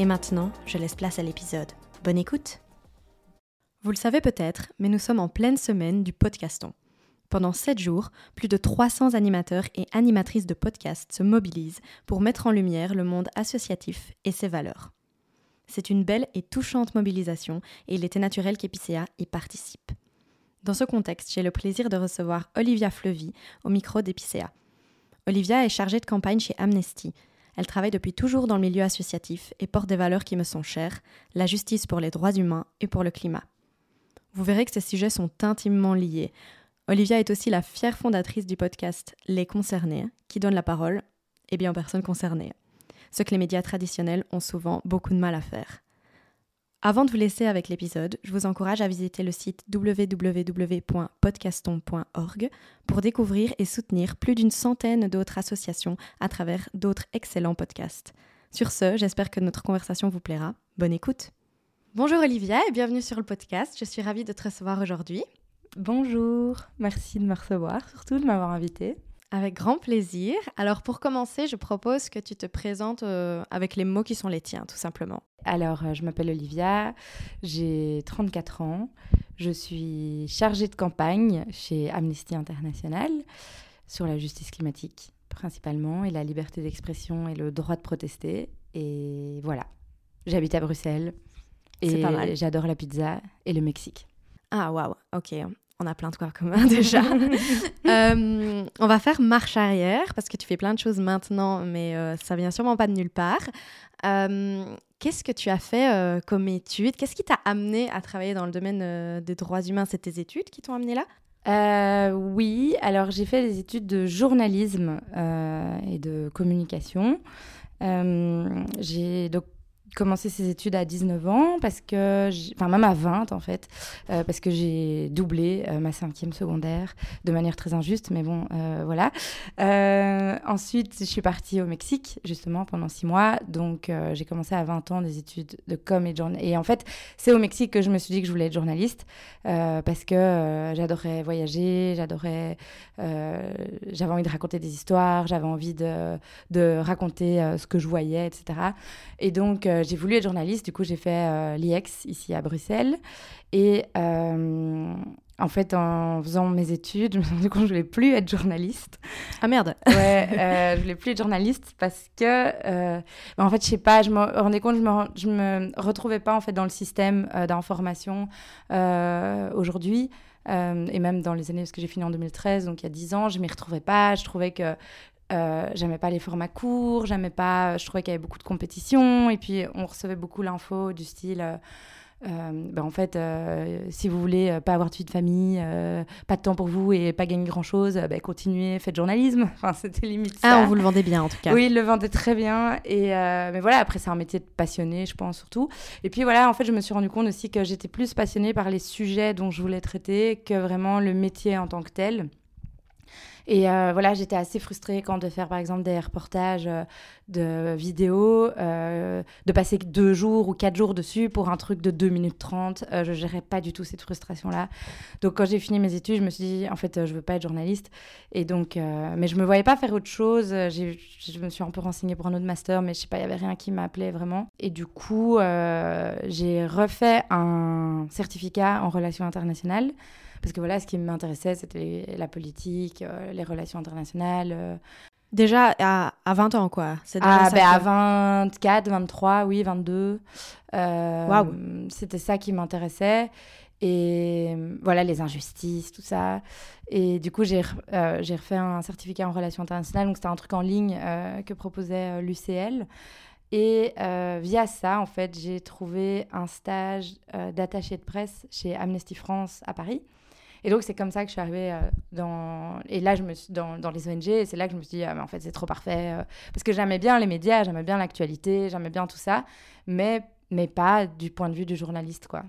Et maintenant, je laisse place à l'épisode. Bonne écoute Vous le savez peut-être, mais nous sommes en pleine semaine du podcaston. Pendant 7 jours, plus de 300 animateurs et animatrices de podcasts se mobilisent pour mettre en lumière le monde associatif et ses valeurs. C'est une belle et touchante mobilisation et il était naturel qu'Epicéa y participe. Dans ce contexte, j'ai le plaisir de recevoir Olivia Fleury au micro d'Epicéa. Olivia est chargée de campagne chez Amnesty, elle travaille depuis toujours dans le milieu associatif et porte des valeurs qui me sont chères, la justice pour les droits humains et pour le climat. Vous verrez que ces sujets sont intimement liés. Olivia est aussi la fière fondatrice du podcast Les Concernés, qui donne la parole, et bien aux personnes concernées, ce que les médias traditionnels ont souvent beaucoup de mal à faire. Avant de vous laisser avec l'épisode, je vous encourage à visiter le site www.podcaston.org pour découvrir et soutenir plus d'une centaine d'autres associations à travers d'autres excellents podcasts. Sur ce, j'espère que notre conversation vous plaira. Bonne écoute. Bonjour Olivia et bienvenue sur le podcast. Je suis ravie de te recevoir aujourd'hui. Bonjour, merci de me recevoir, surtout de m'avoir invitée. Avec grand plaisir. Alors pour commencer, je propose que tu te présentes euh, avec les mots qui sont les tiens, tout simplement. Alors, euh, je m'appelle Olivia, j'ai 34 ans, je suis chargée de campagne chez Amnesty International sur la justice climatique principalement et la liberté d'expression et le droit de protester. Et voilà, j'habite à Bruxelles et j'adore la pizza et le Mexique. Ah waouh, ok on a plein de quoi commun déjà. Euh, on va faire marche arrière parce que tu fais plein de choses maintenant, mais euh, ça vient sûrement pas de nulle part. Euh, qu'est-ce que tu as fait comme études Qu'est-ce qui t'a amené à travailler dans le domaine des droits humains? C'est tes études qui t'ont amené là? Oui, alors j'ai fait des études de journalisme et de communication. j'ai donc commencé ses études à 19 ans, parce que, enfin même à 20 en fait, euh, parce que j'ai doublé euh, ma cinquième secondaire de manière très injuste, mais bon, euh, voilà. ensuite, je suis partie au Mexique, justement, pendant six mois, donc j'ai commencé à 20 ans des études de com et de journalisme. Et en fait, c'est au Mexique que je me suis dit que je voulais être journaliste, parce que j'adorais voyager, j'adorais, j'avais envie de raconter des histoires, j'avais envie de, de raconter ce que je voyais, etc. Et donc, j'ai voulu être journaliste, du coup j'ai fait euh, l'IEX ici à Bruxelles. Et euh, en fait, en faisant mes études, je me suis rendu compte que je voulais plus être journaliste. Ah merde Ouais, euh, je voulais plus être journaliste parce que, euh, bah, en fait, je sais pas, je me rendais compte, je me, je me retrouvais pas en fait dans le système d'information aujourd'hui. et même dans les années, parce que j'ai fini en 2013, donc il y a 10 ans, je m'y retrouvais pas. Je trouvais que euh, j'aimais pas les formats courts, j'aimais pas, je trouvais qu'il y avait beaucoup de compétition et puis on recevait beaucoup l'info du style, euh, euh, ben en fait, si vous voulez pas avoir de vie de famille, pas de temps pour vous et pas gagner grand chose, ben continuez, faites journalisme. Enfin, c'était limite ah, ça. Ah, on vous le vendait bien en tout cas. Oui, il le vendait très bien et mais voilà, après c'est un métier de passionné, je pense surtout. Et puis voilà, en fait, je me suis rendu compte aussi que j'étais plus passionnée par les sujets dont je voulais traiter que vraiment le métier en tant que tel. Et euh, voilà, j'étais assez frustrée quand de faire par exemple des reportages euh, de vidéos, euh, de passer deux jours ou quatre jours dessus pour un truc de 2 minutes 30. je gérais pas du tout cette frustration-là. Donc quand j'ai fini mes études, je me suis dit, en fait, je veux pas être journaliste. Et donc, mais je me voyais pas faire autre chose. Je me suis un peu renseignée pour un autre master, mais je sais pas, il y avait rien qui m'appelait vraiment. Et du coup, j'ai refait un certificat en relations internationales. Parce que voilà, ce qui m'intéressait, c'était la politique, euh, les relations internationales. Euh. Déjà à, à, 20 ans, quoi ah, ben À 24, 23, oui, 22. Euh, C'était ça qui m'intéressait. Et voilà, les injustices, tout ça. Et du coup, j'ai euh, refait un certificat en relations internationales. Donc, c'était un truc en ligne que proposait l'UCL. Et via ça, en fait, j'ai trouvé un stage d'attaché de presse chez Amnesty France à Paris. Et donc, c'est comme ça que je suis arrivée euh, dans. Et là, je me suis dans, dans les ONG, et c'est là que je me suis dit, ah, mais en fait, c'est trop parfait. euh, parce que j'aimais bien les médias, j'aimais bien l'actualité, j'aimais bien tout ça, mais, mais pas du point de vue du journaliste, quoi.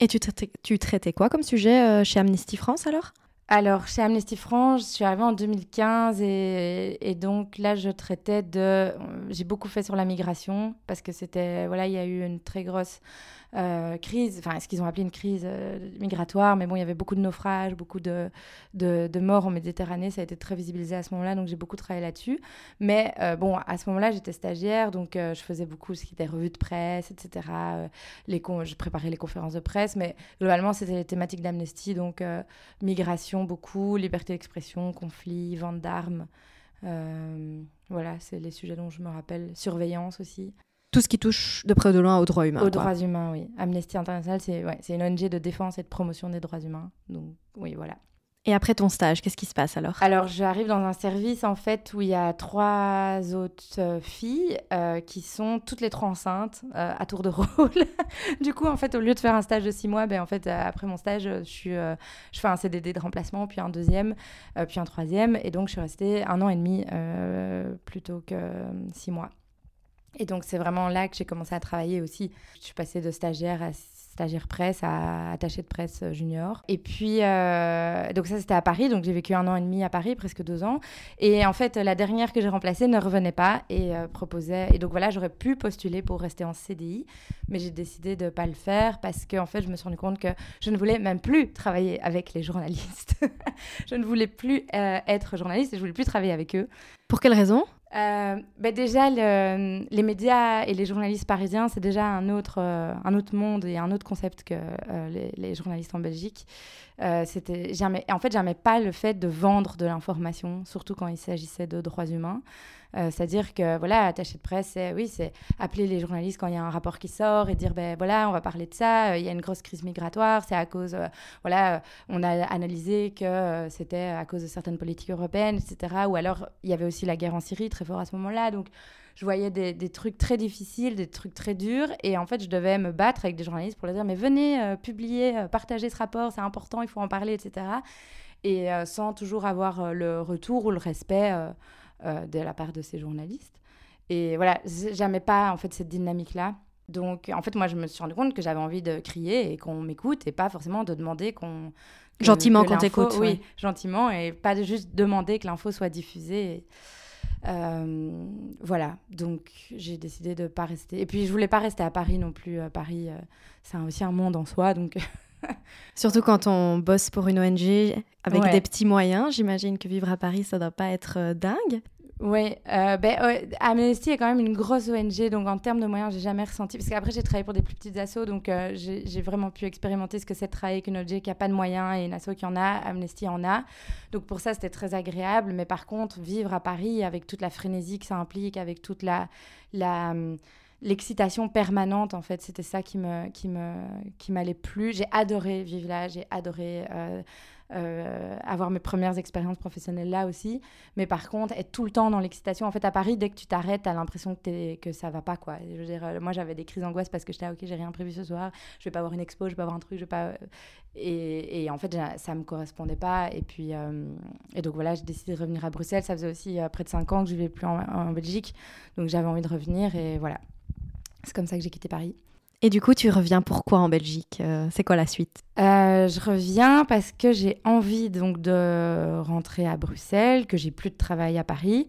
Et tu traitais, tu traitais quoi comme sujet euh, chez Amnesty France alors? Alors, chez Amnesty France, je suis arrivée en 2015 et, et donc là, je traitais de. J'ai beaucoup fait sur la migration parce que c'était. Voilà, il y a eu une très grosse euh, crise, enfin, ce qu'ils ont appelé une crise euh, migratoire, mais bon, il y avait beaucoup de naufrages, beaucoup de, de, morts en Méditerranée, ça a été très visibilisé à ce moment-là, donc j'ai beaucoup travaillé là-dessus. Mais euh, bon, à ce moment-là, j'étais stagiaire, donc je faisais beaucoup ce qui était revue de presse, etc. Les con- je préparais les conférences de presse, mais globalement, c'était les thématiques d'Amnesty, donc migration beaucoup, liberté d'expression, conflit, vente d'armes. Voilà, c'est les sujets dont je me rappelle. Surveillance aussi. Tout ce qui touche de près ou de loin aux droits humains. Aux quoi. droits humains, oui. Amnesty International, c'est ouais, une ONG de défense et de promotion des droits humains. Donc, oui, voilà. Et après ton stage, qu'est-ce qui se passe alors? Alors, j'arrive dans un service, en fait, où il y a trois autres euh, filles euh, qui sont toutes les trois enceintes, euh, à tour de rôle. du coup, en fait, au lieu de faire un stage de six mois, ben, en fait, après mon stage, je, suis, je fais un CDD de remplacement, puis un deuxième, puis un troisième. Et donc, je suis restée un an et demi plutôt que six mois. Et donc, c'est vraiment là que j'ai commencé à travailler aussi. Je suis passée de stagiaire à stagiaire presse à attaché de presse junior. Et puis, euh, donc ça, c'était à Paris. Donc, j'ai vécu un an et demi à Paris, presque deux ans. Et en fait, la dernière que j'ai remplacée ne revenait pas et euh, proposait. Et donc, voilà, j'aurais pu postuler pour rester en CDI, mais j'ai décidé de ne pas le faire parce que, en fait, je me suis rendu compte que je ne voulais même plus travailler avec les journalistes. je ne voulais plus euh, être journaliste et je voulais plus travailler avec eux. Pour quelle raison? Ben déjà, le- les médias et les journalistes parisiens, c'est déjà un autre, euh, un autre monde et un autre concept que euh, les, journalistes en Belgique. C'était, en fait, j'aimais pas le fait de vendre de l'information, surtout quand il s'agissait de droits humains. Euh, c'est-à-dire que, voilà, attaché de presse, c'est, oui, appeler les journalistes quand il y a un rapport qui sort et dire, ben voilà, on va parler de ça, euh, il y a une grosse crise migratoire, c'est à cause, euh, voilà, on a analysé que c'était à cause de certaines politiques européennes, etc. Ou alors, il y avait aussi la guerre en Syrie, très fort à ce moment-là. Donc, je voyais des, des trucs très difficiles, des trucs très durs. Et en fait, je devais me battre avec des journalistes pour leur dire, mais venez euh, publier, partager ce rapport, c'est important, il faut en parler, etc. Et sans toujours avoir le retour ou le respect de la part de ces journalistes. Et voilà, j- j'aimais pas en fait cette dynamique-là. Donc, en fait, moi, je me suis rendu compte que j'avais envie de crier et qu'on m'écoute et pas forcément de demander qu'on. Gentiment qu'on t'écoute, Oui, ouais. gentiment et pas juste demander que l'info soit diffusée. Et, euh, voilà, donc j'ai décidé de pas rester. Et puis, je voulais pas rester à Paris non plus. Euh, Paris, euh, c'est aussi un monde en soi, donc. Surtout quand on bosse pour une ONG avec Ouais. des petits moyens, j'imagine que vivre à Paris, ça doit pas être euh, dingue. Oui, euh, ben, Amnesty est quand même une grosse ONG, donc en termes de moyens, j'ai jamais ressenti. Parce qu'après, j'ai travaillé pour des plus petites assos, donc euh, j'ai vraiment pu expérimenter ce que c'est de travailler avec une ONG qui n'a pas de moyens et une asso qui en a. Amnesty en a. Donc pour ça, c'était très agréable. Mais par contre, vivre à Paris avec toute la frénésie que ça implique, avec toute la. la hum, l'excitation permanente en fait c'était ça qui me qui me qui m'allait plus j'ai adoré vivre là j'ai adoré euh, euh, avoir mes premières expériences professionnelles là aussi mais par contre, être tout le temps dans l'excitation, en fait, à Paris, dès que tu t'arrêtes, t'as l'impression que, t'es- que ça va pas, quoi. Je veux dire, euh, moi, j'avais des crises d'angoisse parce que j'étais, ah, ok, j'ai rien prévu ce soir, je vais pas avoir une expo, je vais pas avoir un truc, je vais pas. Et, et en fait, ça me correspondait pas. Et puis, et donc voilà, j'ai décidé de revenir à Bruxelles. Ça faisait aussi près de 5 ans que je vivais plus en Belgique. Donc j'avais envie de revenir et voilà. C'est comme ça que j'ai quitté Paris. Et du coup, tu reviens pourquoi en Belgique Euh, C'est quoi la suite? Euh, je reviens parce que j'ai envie donc de rentrer à Bruxelles, que j'ai plus de travail à Paris.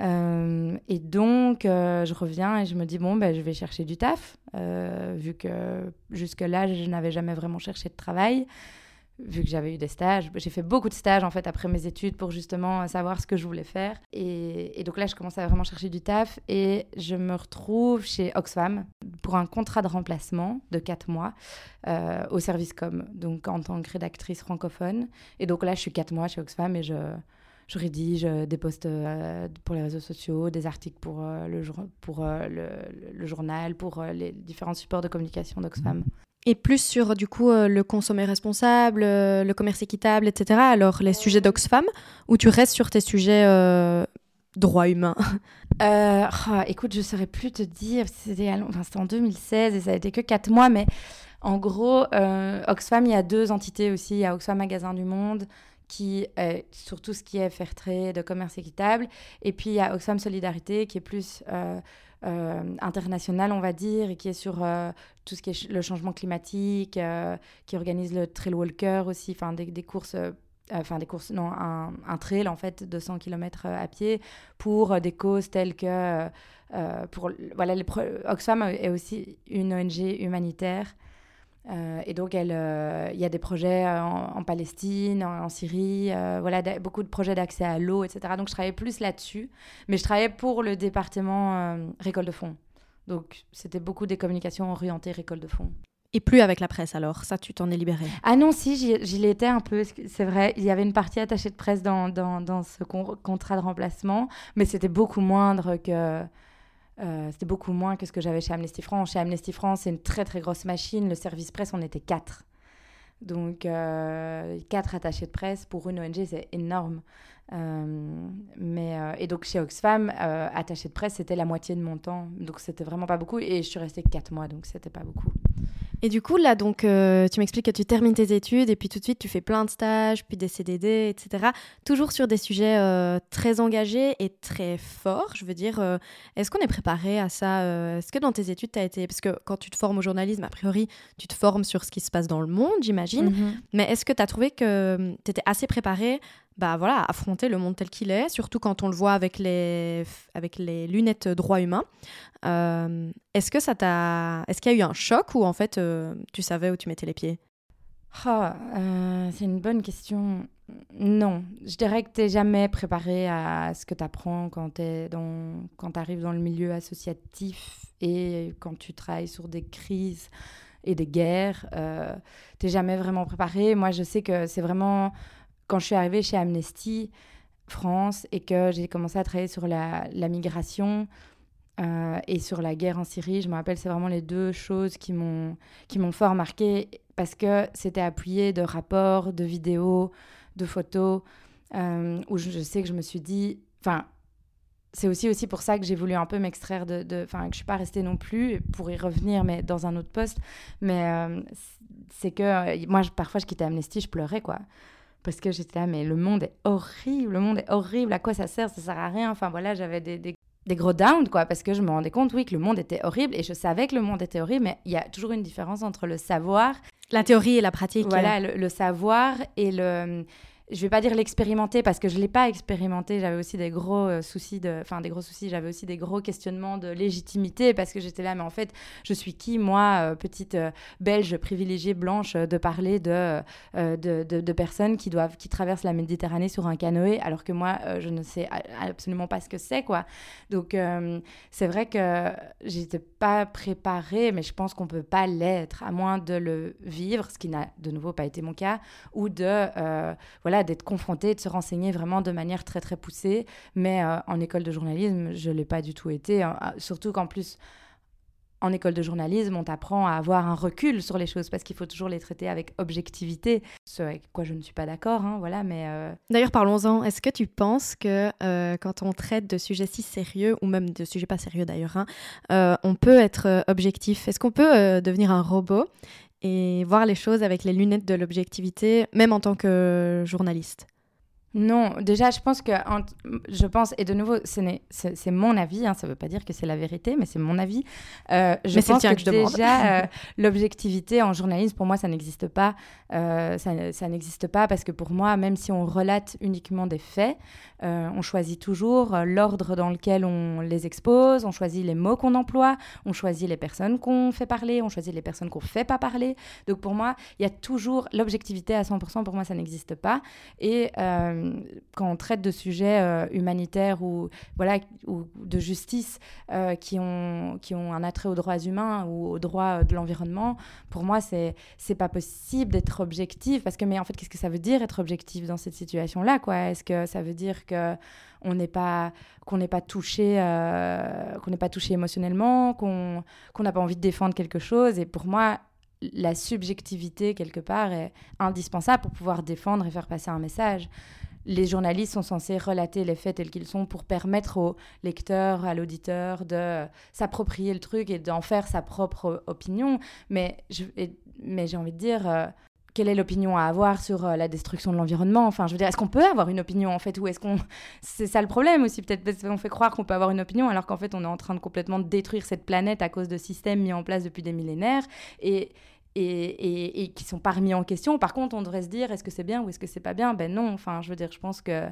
Euh, et donc, je reviens et je me dis, bon, ben, je vais chercher du taf, vu que jusque-là, je n'avais jamais vraiment cherché de travail, vu que j'avais eu des stages. J'ai fait beaucoup de stages, en fait, après mes études pour justement savoir ce que je voulais faire. Et, donc là, je commence à vraiment chercher du taf et je me retrouve chez Oxfam pour un contrat de remplacement de 4 mois euh, au service com, donc en tant que rédactrice francophone. Et donc là, je suis 4 mois chez Oxfam et je, rédige euh, des posts euh, pour les réseaux sociaux, des articles pour, le, le, journal, pour les différents supports de communication d'Oxfam. Et plus sur du coup euh, le consommer responsable, euh, le commerce équitable, etc. Alors les sujets d'Oxfam, ou tu restes sur tes sujets euh, droits humains? Oh, écoute, je saurais plus te dire, c'était en 2016 et ça a été que 4 mois, mais En gros, Oxfam, il y a deux entités aussi. Il y a Oxfam Magasin du Monde, qui est sur tout ce qui est faire trade, commerce équitable. Et puis il y a Oxfam Solidarité qui est plus euh, euh, international, on va dire, qui est sur euh, tout ce qui est le changement climatique, qui organise le Trail Walker aussi, enfin des, courses. Enfin, des courses, non, un, un, trail en fait de 100 km à pied pour des causes telles que. pour, voilà, Oxfam est aussi une ONG humanitaire euh, et donc, euh, il y a des projets euh, en, Palestine, en, Syrie, voilà, beaucoup de projets d'accès à l'eau, etc. Donc, je travaillais plus là-dessus. Mais je travaillais pour le département récolte de fonds. Donc, c'était beaucoup des communications orientées récolte de fonds. Et plus avec la presse alors, ça tu t'en es libérée? Ah non, si, j'y l'étais un peu, c'est vrai. Il y avait une partie attachée de presse dans, dans, dans ce contrat de remplacement, mais c'était beaucoup moindre que, euh, c'était beaucoup moins que ce que j'avais chez Amnesty France. Chez Amnesty France, c'est une très très grosse machine. Le service presse, on était quatre. Donc, euh, quatre attachés de presse pour une ONG, c'est énorme. Euh, mais, et donc, chez Oxfam, attaché de presse, c'était la moitié de mon temps. Donc, c'était vraiment pas beaucoup. Et je suis restée quatre mois, donc c'était pas beaucoup. Et du coup, là, donc, euh, tu m'expliques que tu termines tes études et puis tout de suite, tu fais plein de stages, puis des CDD, etc. Toujours sur des sujets euh, très engagés et très forts. Je veux dire, euh, est-ce qu'on est préparé à ça Est-ce que dans tes études, tu as été. Parce que quand tu te formes au journalisme, a priori, tu te formes sur ce qui se passe dans le monde, j'imagine. Mm-hmm. Mais est-ce que tu as trouvé que tu étais assez préparé bah voilà, affronter le monde tel qu'il est, surtout quand on le voit avec les, avec les lunettes droit humain. Euh, est-ce que ça t'a, est-ce qu'il y a eu un choc ou en fait euh, tu savais où tu mettais les pieds? Ah, euh, C'est une bonne question. Non, je dirais que tu n'es jamais préparé à ce que tu apprends quand tu quand arrives dans le milieu associatif et quand tu travailles sur des crises et des guerres. tu n'es jamais vraiment préparé. Moi, je sais que c'est vraiment quand je suis arrivée chez Amnesty France et que j'ai commencé à travailler sur la, migration euh, et sur la guerre en Syrie, je me rappelle, c'est vraiment les deux choses qui m'ont fort marqué parce que c'était appuyé de rapports, de vidéos, de photos, euh, où je, sais que je me suis dit, enfin, c'est aussi, aussi pour ça que j'ai voulu un peu m'extraire de, enfin, que je suis pas restée non plus pour y revenir, mais dans un autre poste. Mais euh, c'est que moi, parfois, je quittais Amnesty, je pleurais, quoi parce que j'étais là, mais le monde est horrible, le monde est horrible, à quoi ça sert, ça sert à rien. Enfin voilà, j'avais des, des, gros downs, quoi, parce que je me rendais compte, oui, que le monde était horrible et je savais que le monde était horrible, mais il y a toujours une différence entre le savoir. La théorie et la pratique. Voilà, le savoir et le je vais pas dire l'expérimenter parce que je l'ai pas expérimenté. J'avais aussi des gros euh, soucis enfin des gros soucis. J'avais aussi des gros questionnements de légitimité parce que j'étais là, mais en fait, je suis qui moi, euh, petite euh, belge privilégiée blanche, de parler de de, de, personnes qui doivent, qui traversent la Méditerranée sur un canoë, alors que moi, je ne sais absolument pas ce que c'est quoi. Donc c'est vrai que j'étais pas préparée, mais je pense qu'on peut pas l'être à moins de le vivre, ce qui n'a de nouveau pas été mon cas, ou de voilà d'être confronté, de se renseigner vraiment de manière très très poussée. Mais euh, en école de journalisme, je l'ai pas du tout été. Hein. Ah, surtout qu'en plus, en école de journalisme, on t'apprend à avoir un recul sur les choses parce qu'il faut toujours les traiter avec objectivité, ce avec quoi je ne suis pas d'accord, hein, voilà, mais... Euh, D'ailleurs, parlons-en. Est-ce que tu penses que euh, quand on traite de sujets si sérieux, ou même de sujets pas sérieux d'ailleurs, hein, on peut être objectif? Est-ce qu'on peut devenir un robot? Et voir les choses avec les lunettes de l'objectivité, même en tant que journaliste non, déjà, je pense que, je pense, et de nouveau, c'est mon avis, hein, ça ne veut pas dire que c'est la vérité, mais c'est mon avis. Euh, je pense que, je déjà, euh, l'objectivité en journalisme, pour moi, ça n'existe pas. Euh, ça, ça n'existe pas parce que pour moi, même si on relate uniquement des faits, on choisit toujours l'ordre dans lequel on les expose, on choisit les mots qu'on emploie, on choisit les personnes qu'on fait parler, on choisit les personnes qu'on ne fait pas parler. Donc pour moi, il y a toujours l'objectivité à 100%, pour moi, ça n'existe pas. Et quand on traite de sujets euh, humanitaires ou, voilà, ou de justice euh, qui, ont, qui ont un attrait aux droits humains ou aux droits de l'environnement, pour moi, c'est pas possible d'être objectif. Parce que, mais en fait, qu'est-ce que ça veut dire être objectif dans cette situation-là Est-ce que ça veut dire que on n'est pas qu'on n'est pas touché euh, qu'on n'est pas touché émotionnellement qu'on qu'on n'a pas envie de défendre quelque chose? Et pour moi la subjectivité quelque part est indispensable pour pouvoir défendre et faire passer un message les journalistes sont censés relater les faits tels qu'ils sont pour permettre au lecteur, à l'auditeur de s'approprier le truc et d'en faire sa propre opinion. Mais je, mais j'ai envie de dire, quelle est l'opinion à avoir sur la destruction de l'environnement? Enfin, je veux dire, est-ce qu'on peut avoir une opinion en fait Ou est-ce qu'on. C'est ça le problème aussi, peut-être parce qu'on fait croire qu'on peut avoir une opinion alors qu'en fait, on est en train de complètement détruire cette planète à cause de systèmes mis en place depuis des millénaires. Et et, et, qui sont pas remis en question. Par contre, on devrait se dire est-ce que c'est bien ou est-ce que c'est pas bien? Ben non. Enfin, je veux dire, je pense que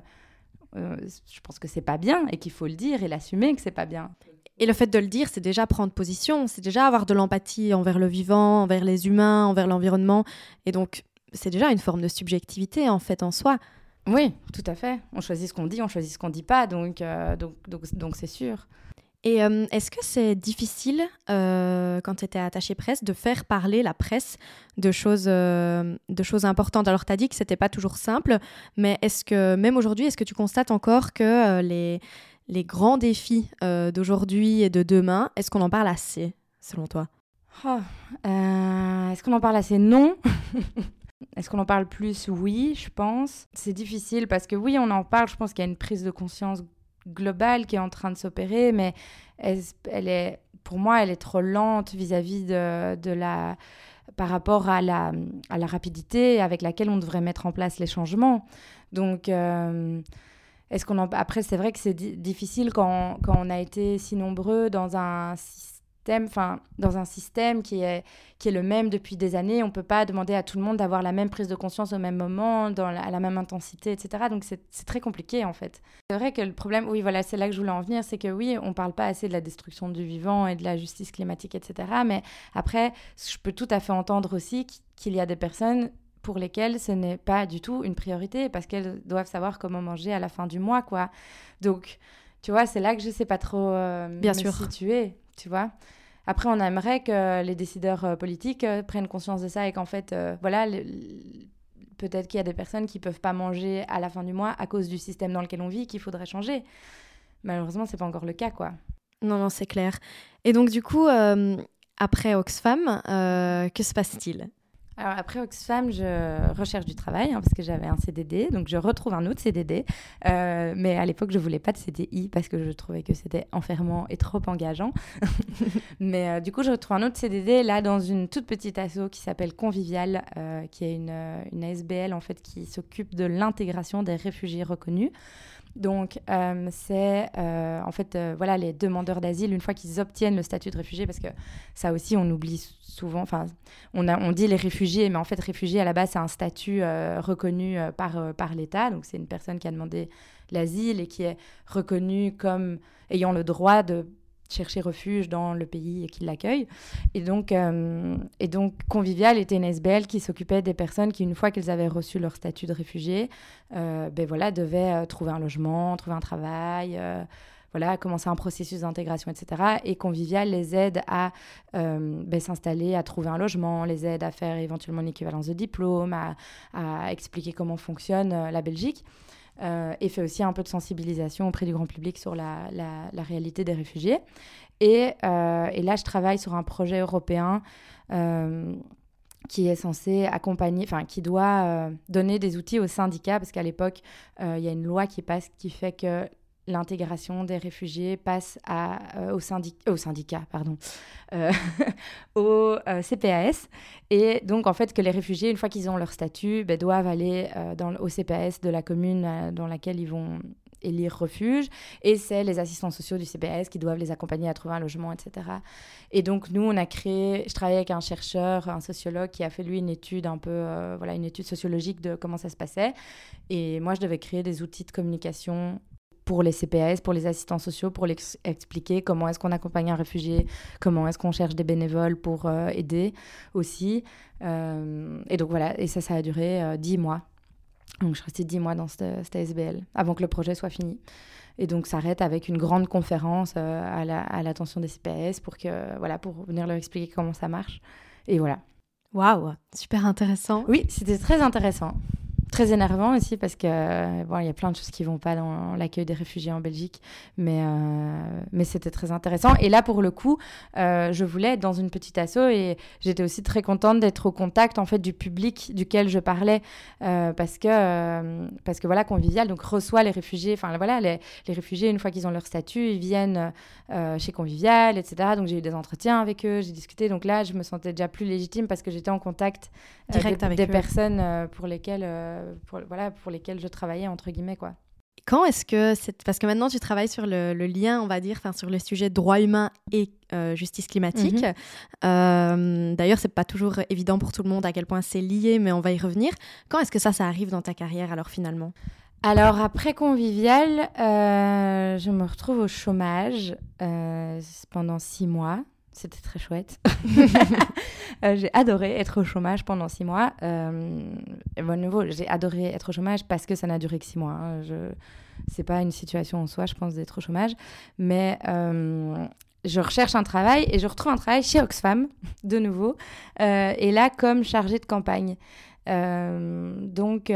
euh, je pense que c'est pas bien et qu'il faut le dire et l'assumer que c'est pas bien. Et le fait de le dire, c'est déjà prendre position, c'est déjà avoir de l'empathie envers le vivant, envers les humains, envers l'environnement. Et donc, c'est déjà une forme de subjectivité en fait en soi. Oui, tout à fait. On choisit ce qu'on dit, on choisit ce qu'on dit pas, donc euh, donc donc donc c'est sûr. Et euh, est-ce que c'est difficile, euh, quand tu étais attaché presse, de faire parler la presse de choses, euh, de choses importantes? Alors, tu as dit que c'était pas toujours simple, mais est-ce que, même aujourd'hui, est-ce que tu constates encore que les, les grands défis d'aujourd'hui et de demain, est-ce qu'on en parle assez, selon toi? Oh, Est-ce qu'on en parle assez? Non. Est-ce qu'on en parle plus? Oui, je pense. C'est difficile parce que oui, on en parle. Je pense qu'il y a une prise de conscience globale qui est en train de s'opérer, mais elle, est, pour moi, elle est trop lente vis-à-vis de, de, la par rapport à la, à la rapidité avec laquelle on devrait mettre en place les changements. Donc, euh, est-ce qu'on après, c'est vrai que c'est difficile quand, quand, on a été si nombreux dans un système enfin, dans un système qui est, qui est le même depuis des années. On ne peut pas demander à tout le monde d'avoir la même prise de conscience au même moment, dans à la même intensité, etc. Donc c'est très compliqué en fait. C'est vrai que le problème, oui, voilà, c'est là que je voulais en venir, c'est que oui, on ne parle pas assez de la destruction du vivant et de la justice climatique, etc. Mais après, je peux tout à fait entendre aussi qu'il y a des personnes pour lesquelles ce n'est pas du tout une priorité parce qu'elles doivent savoir comment manger à la fin du mois, quoi. Donc, tu vois, c'est là que je ne sais pas trop euh, Bien me sûr. situer tu vois. Après, on aimerait que les décideurs euh, politiques euh, prennent conscience de ça et qu'en fait, euh, voilà, peut-être qu'il y a des personnes qui peuvent pas manger à la fin du mois à cause du système dans lequel on vit, qu'il faudrait changer. Malheureusement, c'est pas encore le cas, quoi. Non, non, c'est clair. Et donc, du coup, après Oxfam, que se passe-t-il? Alors après Oxfam, je recherche du travail hein, parce que j'avais un CDD, donc je retrouve un autre CDD. Euh, mais à l'époque, je voulais pas de CDI parce que je trouvais que c'était enfermant et trop engageant. mais euh, du coup, je retrouve un autre CDD là dans une toute petite asso qui s'appelle Convivial, euh, qui est une, une ASBL en fait qui s'occupe de l'intégration des réfugiés reconnus. Donc, euh, c'est euh, en fait, euh, voilà, les demandeurs d'asile, une fois qu'ils obtiennent le statut de réfugié, parce que ça aussi, on oublie souvent, enfin, on, on dit les réfugiés, mais en fait, réfugié, à la base, c'est un statut reconnu par, par l'État. Donc, c'est une personne qui a demandé l'asile et qui est reconnue comme ayant le droit de chercher refuge dans le pays qui l'accueille. Et donc, euh, et donc, Convivial était une SBL qui s'occupait des personnes qui, une fois qu'elles avaient reçu leur statut de réfugié, euh, ben voilà, devaient euh, trouver un logement, trouver un travail, voilà, commencer un processus d'intégration, etc. Et Convivial les aide à ben, s'installer, à trouver un logement, les aide à faire éventuellement une équivalence de diplôme, à, à expliquer comment fonctionne la Belgique. Euh, et fait aussi un peu de sensibilisation auprès du grand public sur la, la, réalité des réfugiés. Et, euh, et, là, je travaille sur un projet européen euh, qui est censé accompagner, enfin, qui doit donner des outils aux syndicats, parce qu'à l'époque, il y a une loi qui passe qui fait que l'intégration des réfugiés passe euh, au, au, syndicat, pardon, euh, au euh, CPAS. Et donc, en fait, que les réfugiés, une fois qu'ils ont leur statut, ben, doivent aller dans, au CPAS de la commune dans laquelle ils vont élire refuge. Et c'est les assistants sociaux du CPAS qui doivent les accompagner à trouver un logement, etc. Et donc, nous, on a créé, je travaillais avec un chercheur, un sociologue qui a fait, lui, une étude un peu, voilà, une étude sociologique de comment ça se passait. Et moi, je devais créer des outils de communication pour les CPS, pour les assistants sociaux, pour expliquer comment est-ce qu'on accompagne un réfugié, comment est-ce qu'on cherche des bénévoles pour euh, aider aussi. Euh, et donc voilà, et ça, ça a duré euh, dix mois. Donc je suis restée dix mois dans cette, SBL avant que le projet soit fini. Et donc s'arrête avec une grande conférence à l'attention des CPS pour, que, voilà, pour venir leur expliquer comment ça marche. Et voilà. Waouh, super intéressant. Oui, c'était très intéressant très énervant aussi parce que bon, il y a plein de choses qui vont pas dans l'accueil des réfugiés en Belgique, mais euh, mais c'était très intéressant. Et là, pour le coup, euh, je voulais être dans une petite asso et j'étais aussi très contente d'être au contact en fait du public duquel je parlais euh, parce que parce que voilà, Convivial donc reçoit les réfugiés. Enfin voilà, les, les, réfugiés une fois qu'ils ont leur statut, ils viennent chez Convivial, etc. Donc j'ai eu des entretiens avec eux, j'ai discuté. Donc là, je me sentais déjà plus légitime parce que j'étais en contact direct des, avec des personnes pour lesquelles pour, voilà, pour lesquels je travaillais, entre guillemets, quoi. Quand est-ce que c'est parce que maintenant tu travailles sur le, lien, on va dire, enfin sur le sujet droit humain et euh, justice climatique. Mhm. Euh, d'ailleurs, c'est pas toujours évident pour tout le monde à quel point c'est lié, mais on va y revenir. Quand est-ce que ça, ça arrive dans ta carrière alors finalement? Alors après Convivial, euh, je me retrouve au chômage pendant six mois. C'était très chouette. Euh, j'ai adoré être au chômage pendant six mois. Euh, bon, nouveau, j'ai adoré être au chômage parce que ça n'a duré que six mois. Hein. Je... C'est pas une situation en soi, je pense, d'être au chômage. Mais euh, je recherche un travail et je retrouve un travail chez Oxfam, de nouveau. Euh, et là, comme chargée de campagne. donc,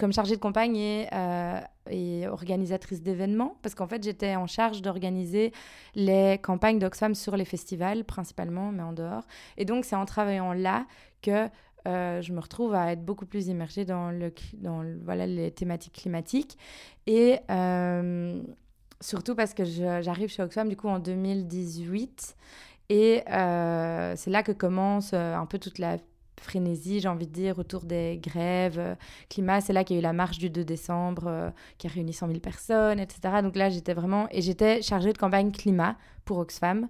comme chargée de campagne et, euh, et organisatrice d'événements, parce qu'en fait, j'étais en charge d'organiser les campagnes d'Oxfam sur les festivals, principalement, mais en dehors. Et donc, c'est en travaillant là que euh, je me retrouve à être beaucoup plus immergée dans, le, dans voilà, les thématiques climatiques. Et euh, surtout parce que j'arrive chez Oxfam, du coup, en 2018. Et c'est là que commence un peu toute la frénésie, j'ai envie de dire, autour des grèves, euh, climat. C'est là qu'il y a eu la marche du 2 décembre euh, qui a réuni 100 000 personnes, etc. Donc là, j'étais vraiment... Et j'étais chargée de campagne climat pour Oxfam,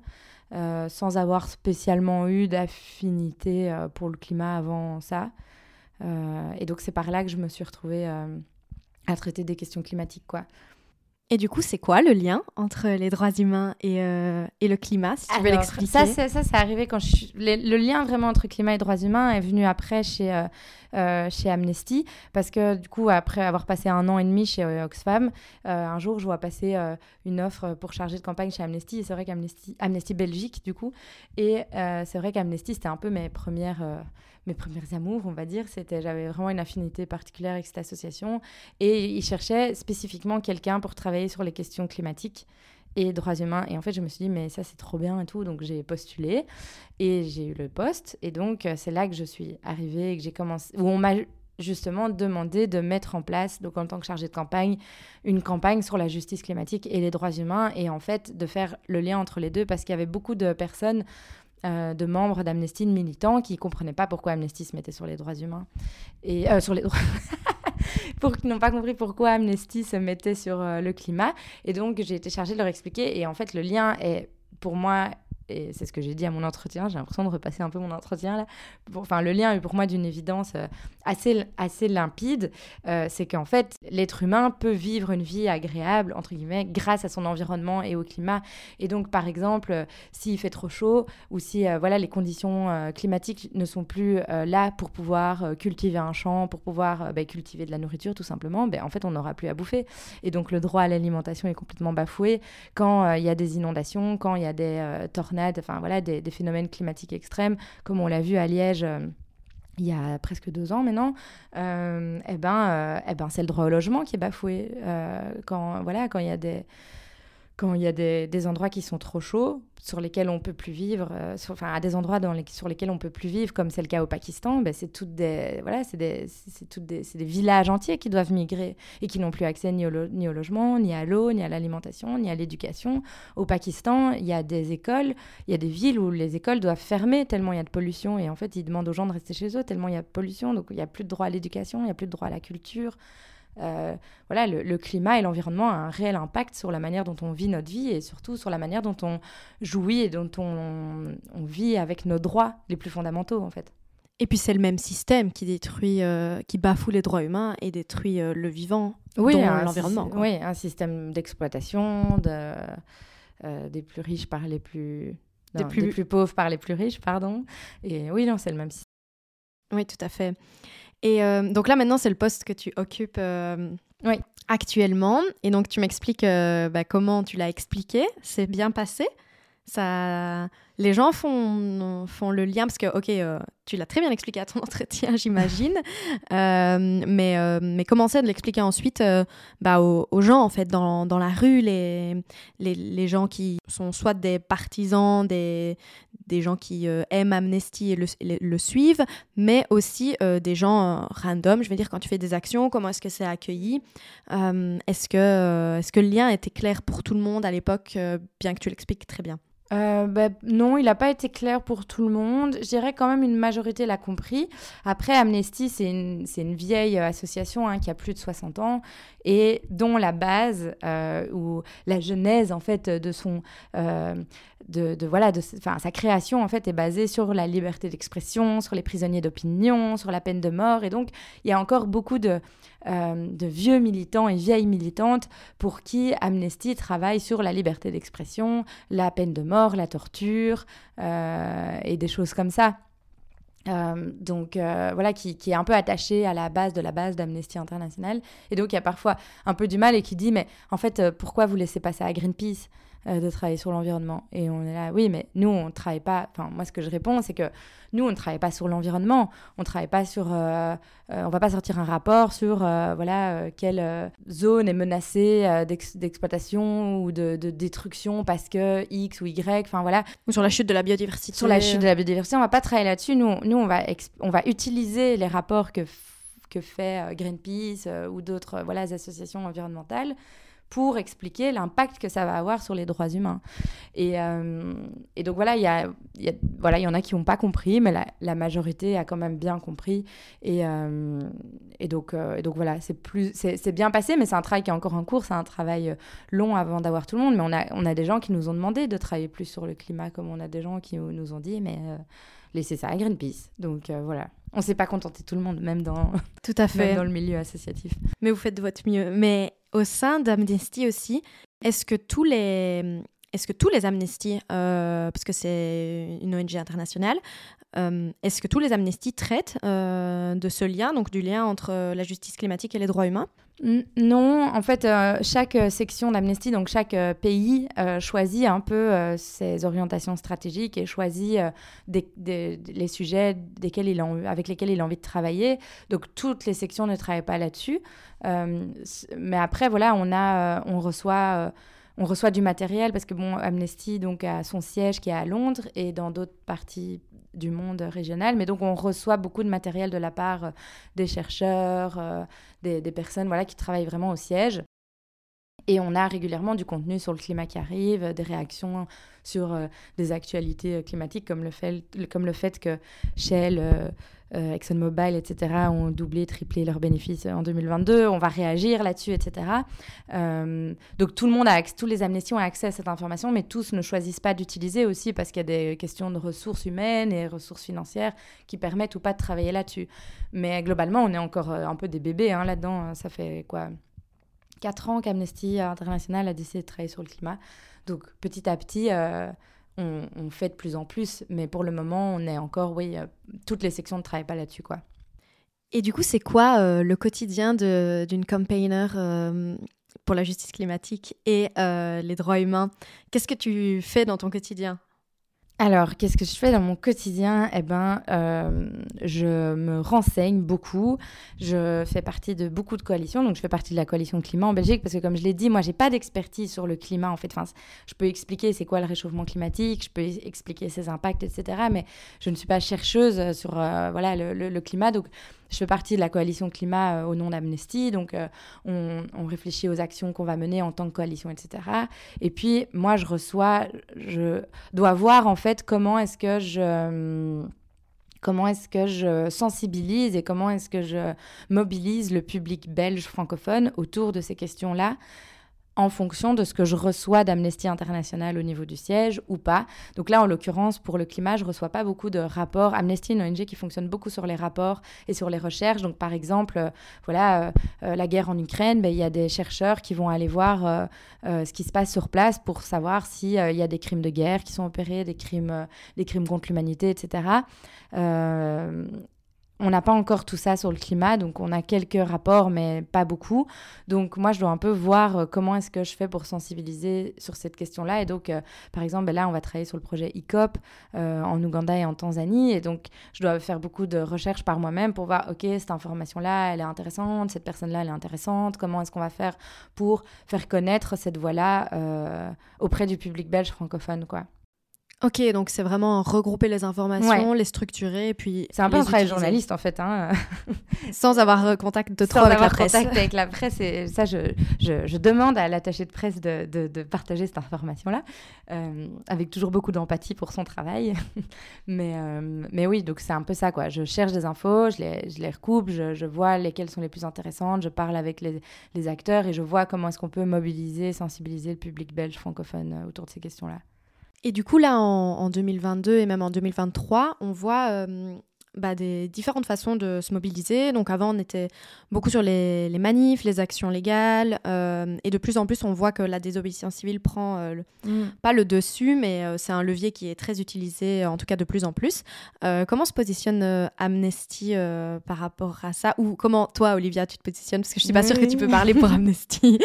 euh, sans avoir spécialement eu d'affinité pour le climat avant ça. et donc c'est par là que je me suis retrouvée à traiter des questions climatiques, quoi. Et du coup, c'est quoi le lien entre les droits humains et, euh, et le climat, si tu veux l'expliquer Ça, c'est arrivé quand je... le, lien vraiment entre climat et droits humains est venu après chez, euh, euh, chez Amnesty, parce que du coup, après avoir passé un an et demi chez Oxfam, un jour, je vois passer une offre pour charger de campagne chez Amnesty, et c'est vrai qu'Amnesty Amnesty Belgique, du coup, et c'est vrai qu'Amnesty, c'était un peu mes premières mes premières amours, on va dire. C'était, j'avais vraiment une affinité particulière avec cette association. Et ils cherchaient spécifiquement quelqu'un pour travailler sur les questions climatiques et droits humains. Et en fait, je me suis dit, mais ça, c'est trop bien et tout. Donc, j'ai postulé et j'ai eu le poste. Et donc, c'est là que je suis arrivée et que j'ai commencé, où on m'a justement demandé de mettre en place, donc en tant que chargée de campagne, une campagne sur la justice climatique et les droits humains. Et en fait, de faire le lien entre les deux parce qu'il y avait beaucoup de personnes euh, de membres d'Amnesty, de militants, qui ne comprenaient pas pourquoi Amnesty se mettait sur les droits humains. Et euh, sur les droits. pour qui n'ont pas compris pourquoi Amnesty se mettait sur euh, le climat. Et donc, j'ai été chargée de leur expliquer. Et en fait, le lien est, pour moi, et c'est ce que j'ai dit à mon entretien, j'ai l'impression de repasser un peu mon entretien là. enfin, le lien est pour moi d'une évidence euh, assez, assez limpide, euh, c'est qu'en fait, l'être humain peut vivre une vie agréable, entre guillemets, grâce à son environnement et au climat. Et donc, par exemple, euh, s'il fait trop chaud ou si voilà, les conditions climatiques ne sont plus là pour pouvoir cultiver un champ, pour pouvoir bah, cultiver de la nourriture tout simplement, ben, en fait, on n'aura plus à bouffer. Et donc, le droit à l'alimentation est complètement bafoué quand il y a des inondations, quand il y a des tornades enfin voilà, des, phénomènes climatiques extrêmes, comme on l'a vu à Liège euh, il y a presque deux ans maintenant, euh, eh ben, euh, eh ben, c'est le droit au logement qui est bafoué. quand voilà, quand il y a des quand il y a des, des, endroits qui sont trop chauds, sur lesquels on peut plus vivre, euh, enfin à des endroits sur lesquels on peut plus vivre, comme c'est le cas au Pakistan, ben, c'est toutes des voilà, c'est des, des, des, villages entiers qui doivent migrer et qui n'ont plus accès ni au, ni au logement, ni à l'eau, ni à l'alimentation, ni à l'éducation. Au Pakistan, il y a des écoles, il y a des villes où les écoles doivent fermer tellement il y a de pollution et en fait ils demandent aux gens de rester chez eux tellement il y a de pollution, donc il n'y a plus de droit à l'éducation, il n'y a plus de droit à la culture. Euh, voilà, le, climat et l'environnement ont un réel impact sur la manière dont on vit notre vie et surtout sur la manière dont on jouit et dont on, vit avec nos droits les plus fondamentaux en fait. Et puis c'est le même système qui détruit, euh, qui bafoue les droits humains et détruit euh, le vivant, oui, l'environnement. Oui, un système d'exploitation de, des plus riches par les plus, des, plus... des plus pauvres par les plus riches, pardon. Et oui, non, c'est le même système. Oui, tout à fait. Et euh, donc là, maintenant, c'est le poste que tu occupes euh, oui. actuellement. Et donc, tu m'expliques euh, bah, comment tu l'as expliqué. C'est bien passé ça, les gens font, font le lien parce que, ok, euh, tu l'as très bien expliqué à ton entretien, j'imagine, euh, mais, euh, mais commencer de l'expliquer ensuite bah, aux, gens, en fait, dans, dans la rue, les, les, les, gens qui sont soit des partisans, des, des gens qui aiment Amnesty et le, le, suivent, mais aussi des gens random, je veux dire, quand tu fais des actions, comment est-ce que c'est accueilli Est-ce que, est -ce que le lien était clair pour tout le monde à l'époque, bien que tu l'expliques très bien? Euh, bah, non, il n'a pas été clair pour tout le monde. Je dirais quand même une majorité l'a compris. Après, Amnesty, c'est une, une, vieille association hein, qui a plus de 60 ans et dont la base euh, ou la genèse en fait de son euh, de, de, voilà de sa création en fait est basée sur la liberté d'expression, sur les prisonniers d'opinion, sur la peine de mort et donc il y a encore beaucoup de euh, de vieux militants et vieilles militantes pour qui Amnesty travaille sur la liberté d'expression, la peine de mort, la torture euh, et des choses comme ça. Euh, donc voilà, qui, qui, est un peu attaché à la base de la base d'Amnesty International. Et donc il y a parfois un peu du mal et qui dit, mais en fait, pourquoi vous laissez passer à Greenpeace? Euh, de travailler sur l'environnement. Et on est là, oui, mais nous, on ne travaille pas. Enfin, moi, ce que je réponds, c'est que nous, on ne travaille pas sur l'environnement. On ne travaille pas sur. Euh, euh, on va pas sortir un rapport sur, voilà, quelle zone est menacée d'exploitation ou de, destruction parce que X ou Y. Enfin, voilà. Ou sur la chute de la biodiversité. Sur la chute de la biodiversité, on va pas travailler là-dessus. Nous, nous on, va on va utiliser les rapports que que fait Greenpeace ou d'autres voilà, associations environnementales pour expliquer l'impact que ça va avoir sur les droits humains. Et, euh, donc voilà, il y, a, voilà, y en a qui n'ont pas compris, mais la, majorité a quand même bien compris. Et, euh, donc, euh, et donc voilà, c'est, bien passé, mais c'est un travail qui est encore en cours, c'est un travail long avant d'avoir tout le monde. Mais on a, on a des gens qui nous ont demandé de travailler plus sur le climat, comme on a des gens qui nous ont dit, mais laissez ça à Greenpeace. Donc voilà, on ne s'est pas contenté tout le monde, même dans, tout à fait. Même dans le milieu associatif. Mais vous faites de votre mieux. Mais au sein d'Amnesty aussi, est-ce que tous les est-ce que tous les amnesties, euh, parce que c'est une ONG internationale, euh, est-ce que tous les amnesties traitent euh, de ce lien, donc du lien entre la justice climatique et les droits humains? Non, en fait, chaque section d'Amnesty, donc chaque pays, choisit un peu ses orientations stratégiques et choisit les sujets avec lesquels il a envie de travailler. Donc toutes les sections ne travaillent pas là-dessus. mais après, voilà, on, a, on reçoit on reçoit du matériel parce que bon, Amnesty donc a son siège qui est à Londres et dans d'autres parties du monde régional, mais donc on reçoit beaucoup de matériel de la part euh, des chercheurs, euh, des, personnes voilà qui travaillent vraiment au siège. Et on a régulièrement du contenu sur le climat qui arrive, des réactions sur euh, des actualités climatiques, comme le fait, comme le fait que Shell euh, ExxonMobil, etc., ont doublé, triplé leurs bénéfices en 2022. On va réagir là-dessus, etc. Euh, donc tout le monde a tous les amnesties ont accès à cette information, mais tous ne choisissent pas d'utiliser aussi parce qu'il y a des questions de ressources humaines et ressources financières qui permettent ou pas de travailler là-dessus. Mais globalement, on est encore euh, un peu des bébés hein, là-dedans. Ça fait quoi? 4 ans qu'Amnesty International a décidé de travailler sur le climat. Donc petit à petit, on, fait de plus en plus, mais pour le moment, on est encore, oui, euh, toutes les sections ne travaillent pas là-dessus, quoi. Et du coup, c'est quoi euh, le quotidien d'une campaigner euh, pour la justice climatique et les droits humains? Qu'est-ce que tu fais dans ton quotidien? Alors, qu'est-ce que je fais dans mon quotidien? Eh ben, euh, je me renseigne beaucoup. Je fais partie de beaucoup de coalitions. Donc, je fais partie de la coalition climat en Belgique parce que, comme je l'ai dit, moi, j'ai pas d'expertise sur le climat. En fait, enfin, je peux expliquer c'est quoi le réchauffement climatique, je peux expliquer ses impacts, etc. Mais je ne suis pas chercheuse sur euh, voilà le, climat. Donc, je fais partie de la coalition climat euh, au nom d'Amnesty, donc euh, on, réfléchit aux actions qu'on va mener en tant que coalition, etc. Et puis moi, je reçois, je dois voir en fait comment est-ce que je comment est-ce que je sensibilise et comment est-ce que je mobilise le public belge francophone autour de ces questions-là en fonction de ce que je reçois d'Amnesty International au niveau du siège ou pas. Donc là, en l'occurrence, pour le climat, je reçois pas beaucoup de rapports. Amnesty, une ONG qui fonctionne beaucoup sur les rapports et sur les recherches. Donc par exemple, euh, voilà, euh, euh, la guerre en Ukraine, ben, il y a des chercheurs qui vont aller voir ce qui se passe sur place pour savoir s'il y a des crimes de guerre qui sont opérés, des crimes, des crimes contre l'humanité, etc on n'a pas encore tout ça sur le climat, donc on a quelques rapports, mais pas beaucoup. Donc moi, je dois un peu voir euh, comment est-ce que je fais pour sensibiliser sur cette question-là. Et donc, euh, par exemple, ben là, on va travailler sur le projet ICOP euh, en Ouganda et en Tanzanie. Et donc, je dois faire beaucoup de recherches par moi-même pour voir, OK, cette information-là, elle est intéressante, cette personne-là, elle est intéressante. Comment est-ce qu'on va faire pour faire connaître cette voix-là auprès du public belge francophone, quoi. Ok, donc c'est vraiment regrouper les informations, les structurer, puis. C'est un peu un travail journaliste en fait. Hein. Sans avoir euh, contact de trop avec la presse. contact avec la presse. Et ça, je, je, je demande à l'attaché de presse de, de, de, partager cette information-là, euh, avec toujours beaucoup d'empathie pour son travail. mais, euh, mais oui, donc c'est un peu ça quoi. Je cherche des infos, je les, je les recoupe, je, je, vois lesquelles sont les plus intéressantes, je parle avec les, les acteurs et je vois comment est-ce qu'on peut mobiliser, sensibiliser le public belge francophone autour de ces questions-là. Et du coup, là, en, 2022 et même en 2023, on voit euh, bah, des différentes façons de se mobiliser. Donc avant, on était beaucoup sur les, manifs, les actions légales, euh, et de plus en plus, on voit que la désobéissance civile prend euh, mm. pas le dessus, mais c'est un levier qui est très utilisé, en tout cas de plus en plus. comment se positionne Amnesty par rapport à ça? Ou comment toi, Olivia, tu te positionnes? Parce que je suis pas sûre que tu peux parler pour Amnesty.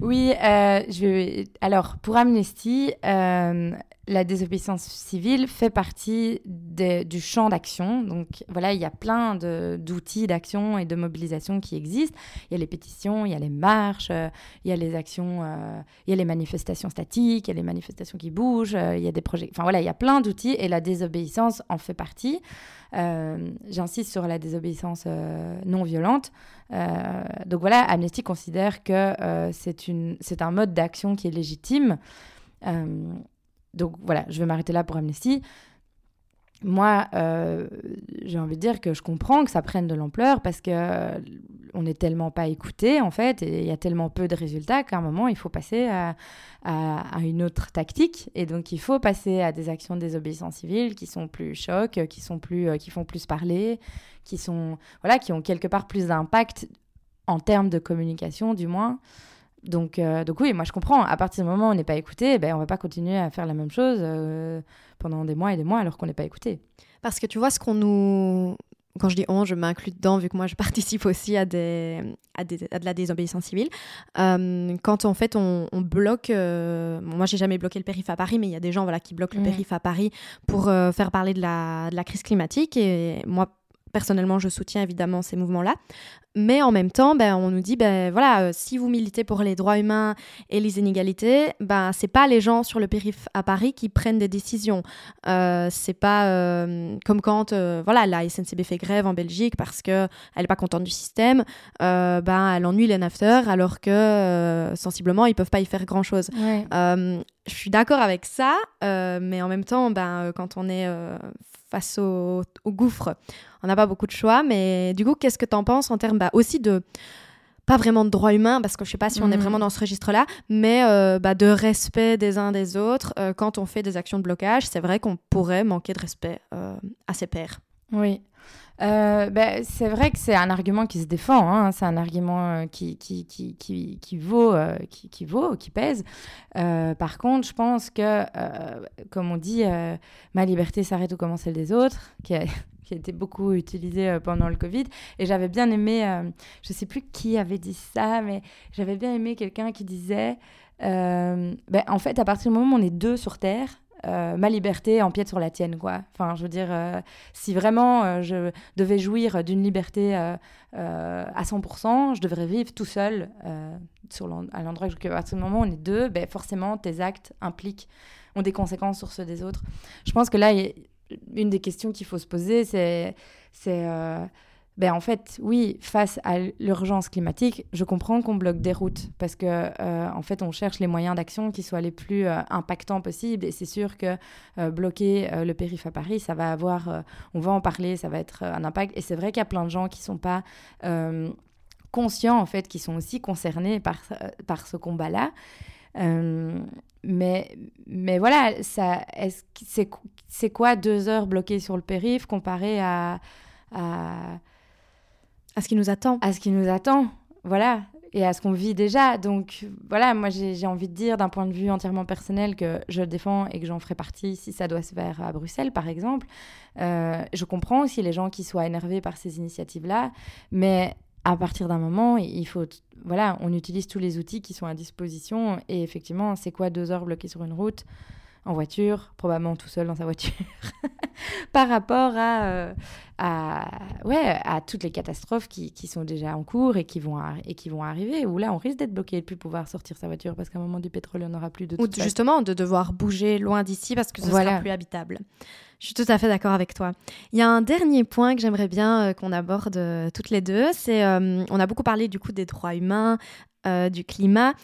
oui, je alors pour Amnesty, la désobéissance civile fait partie du champ d'action. Donc voilà, il y a plein d'outils d'action et de mobilisation qui existent. Il y a les pétitions, il y a les marches, euh, il y a les actions, euh, il y a les manifestations statiques, il y a les manifestations qui bougent, euh, il y a des projets. Enfin voilà, il y a plein d'outils et la désobéissance en fait partie. J'insiste sur la désobéissance non violente. donc voilà, Amnesty considère que c'est un mode d'action qui est légitime donc voilà, je vais m'arrêter là pour Amnesty. Moi, euh, j'ai envie de dire que je comprends que ça prenne de l'ampleur parce que euh, on n'est tellement pas écouté en fait et il y a tellement peu de résultats qu'à un moment il faut passer à, une autre tactique et donc il faut passer à des actions de désobéissance civile qui sont plus chocs, qui sont plus, euh, qui font plus parler, qui sont voilà, qui ont quelque part plus d'impact en termes de communication du moins. Donc, euh, donc oui, moi je comprends. À partir du moment où on n'est pas écouté, ben, on va pas continuer à faire la même chose euh, pendant des mois et des mois alors qu'on n'est pas écouté. Parce que tu vois, ce qu'on nous... Quand je dis on, je m'inclus dedans vu que moi je participe aussi à, des, à, des, à de la désobéissance civile. Euh, quand en fait on, bloque, moi j'ai jamais bloqué le périph' à Paris, mais il y a des gens voilà, qui bloquent le périph' à Paris pour faire parler de la, de la crise climatique. Et moi personnellement, je soutiens évidemment ces mouvements-là. Mais en même temps, ben, on nous dit, ben, voilà, euh, si vous militez pour les droits humains et les inégalités, ben, c'est pas les gens sur le périph' à Paris qui prennent des décisions. Euh, c'est pas euh, comme quand euh, voilà, la SNCB fait grève en Belgique parce qu'elle n'est pas contente du système, ben, elle ennuie les nafteurs alors que sensiblement, ils peuvent pas y faire grand-chose. je suis d'accord avec ça, mais en même temps, ben, quand on est face au, gouffre. On n'a pas beaucoup de choix, mais du coup, qu'est-ce que tu en penses en termes bah, aussi de pas vraiment de droits humains, parce que je sais pas si on est mhm. vraiment dans ce registre-là, mais euh, bah, de respect des uns des autres. Euh, quand on fait des actions de blocage, c'est vrai qu'on pourrait manquer de respect euh, à ses pairs. Oui. Ben, c'est vrai que c'est un argument qui se défend, hein. c'est un argument qui, qui, qui, qui, qui vaut, qui, qui, vaut, qui pèse. par contre, je pense que, comme on dit, ma liberté s'arrête où commence celle des autres, qui qui a été beaucoup utilisé euh, pendant le Covid. Et j'avais bien aimé, euh, je ne sais plus qui avait dit ça, mais j'avais bien aimé quelqu'un qui disait, euh, ben, en fait, à partir du moment où on est deux sur Terre, ma liberté empiète sur la tienne, quoi. Enfin, je veux dire, si vraiment je devais jouir d'une liberté à 100%, je devrais vivre tout seul sur à l'endroit où à partir du moment on est deux, ben, forcément, tes actes impliquent ont des conséquences sur ceux des autres. Je pense que là, une des questions qu'il faut se poser, c'est, euh, ben en fait, oui, face à l'urgence climatique, je comprends qu'on bloque des routes parce que euh, en fait, on cherche les moyens d'action qui soient les plus euh, impactants possibles. Et c'est sûr que bloquer le périph' à Paris, ça va avoir, on va en parler, ça va être un impact. Et c'est vrai qu'il y a plein de gens qui sont pas conscients en fait, qui sont aussi concernés par par ce combat-là. Mais, mais voilà, c'est, c'est quoi deux heures bloquées sur le périph' comparé à, à ce qui nous attend À ce qui nous attend, voilà. et à ce qu'on vit déjà. Donc voilà, moi j'ai envie de dire d'un point de vue entièrement personnel que je le défends et que j'en ferai partie si ça doit se faire à Bruxelles par exemple. Euh, je comprends aussi les gens qui soient énervés par ces initiatives-là, mais à partir d'un moment, il faut, voilà, on utilise tous les outils qui sont à disposition et effectivement, c'est quoi deux heures bloquées sur une route? En voiture, probablement tout seul dans sa voiture, par rapport à, euh, à, ouais, à toutes les catastrophes qui, qui, sont déjà en cours et qui vont, et qui vont arriver, où là, on risque d'être bloqué et de plus pouvoir sortir sa voiture parce qu'à un moment du pétrole, on n'aura plus de... Ou justement, de devoir bouger loin d'ici parce que ce sera plus habitable. Je suis tout à fait d'accord avec toi. Il y a un dernier point que j'aimerais bien euh, qu'on aborde euh, toutes les deux. C'est, on a beaucoup parlé du coup des droits humains, euh, du climat.